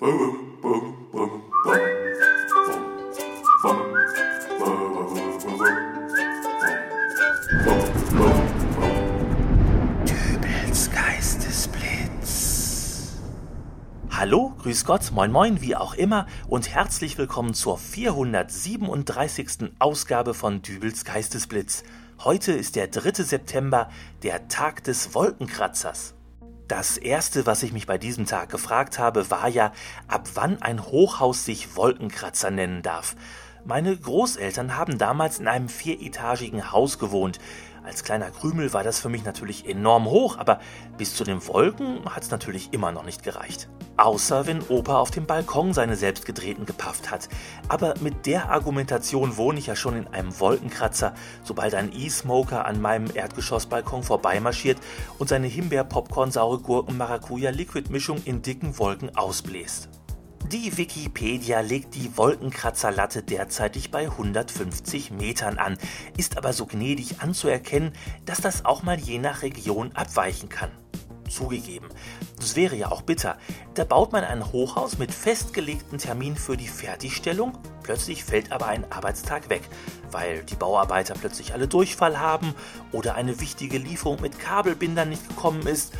Dübels Geistesblitz. Hallo, grüß Gott, moin moin, wie auch immer und herzlich willkommen zur 437. Ausgabe von Dübels Geistesblitz. Heute ist der 3. September, der Tag des Wolkenkratzers. Das erste, was ich mich bei diesem Tag gefragt habe, war ja, ab wann ein Hochhaus sich Wolkenkratzer nennen darf. Meine Großeltern haben damals in einem vieretagigen Haus gewohnt. Als kleiner Krümel war das für mich natürlich enorm hoch, aber bis zu den Wolken hat es natürlich immer noch nicht gereicht. Außer wenn Opa auf dem Balkon seine selbstgedrehten gepafft hat. Aber mit der Argumentation wohne ich ja schon in einem Wolkenkratzer, sobald ein E-Smoker an meinem Erdgeschossbalkon vorbeimarschiert und seine Himbeer-Popcorn, saure Gurken, Maracuja-Liquid-Mischung in dicken Wolken ausbläst. Die Wikipedia legt die Wolkenkratzerlatte derzeitig bei 150 Metern an, ist aber so gnädig anzuerkennen, dass das auch mal je nach Region abweichen kann. Zugegeben, das wäre ja auch bitter. Da baut man ein Hochhaus mit festgelegten Termin für die Fertigstellung, plötzlich fällt aber ein Arbeitstag weg, weil die Bauarbeiter plötzlich alle Durchfall haben oder eine wichtige Lieferung mit Kabelbindern nicht gekommen ist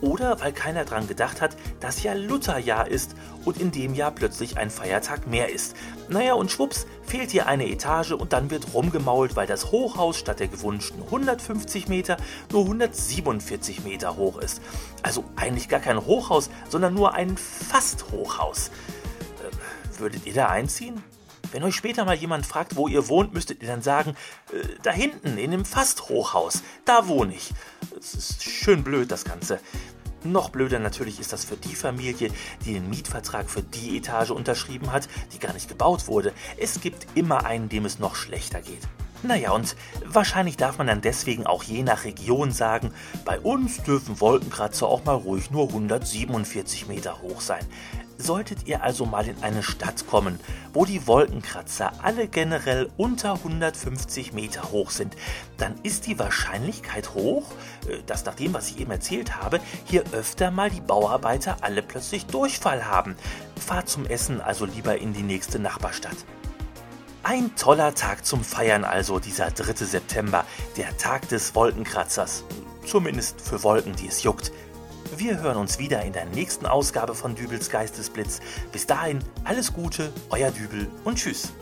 oder weil keiner dran gedacht hat, dass ja Lutherjahr ist und in dem Jahr plötzlich ein Feiertag mehr ist. Naja, und schwupps, fehlt hier eine Etage und dann wird rumgemault, weil das Hochhaus statt der gewünschten 150 Meter nur 147 Meter hoch ist. Also eigentlich gar kein Hochhaus, sondern nur ein Fast-Hochhaus. Äh, würdet ihr da einziehen? Wenn euch später mal jemand fragt, wo ihr wohnt, müsstet ihr dann sagen, äh, da hinten, in dem Fast-Hochhaus, da wohne ich. Es ist schön blöd, das Ganze. Noch blöder natürlich ist das für die Familie, die den Mietvertrag für die Etage unterschrieben hat, die gar nicht gebaut wurde. Es gibt immer einen, dem es noch schlechter geht. Naja, und wahrscheinlich darf man dann deswegen auch je nach Region sagen, bei uns dürfen Wolkenkratzer auch mal ruhig nur 147 Meter hoch sein. Solltet ihr also mal in eine Stadt kommen, wo die Wolkenkratzer alle generell unter 150 Meter hoch sind, dann ist die Wahrscheinlichkeit hoch, äh, dass nach dem, was ich eben erzählt habe, hier öfter mal die Bauarbeiter alle plötzlich Durchfall haben. Fahrt zum Essen also lieber in die nächste Nachbarstadt. Ein toller Tag zum Feiern also, dieser 3. September, der Tag des Wolkenkratzers. Zumindest für Wolken, die es juckt. Wir hören uns wieder in der nächsten Ausgabe von Dübels Geistesblitz. Bis dahin alles Gute, euer Dübel und tschüss.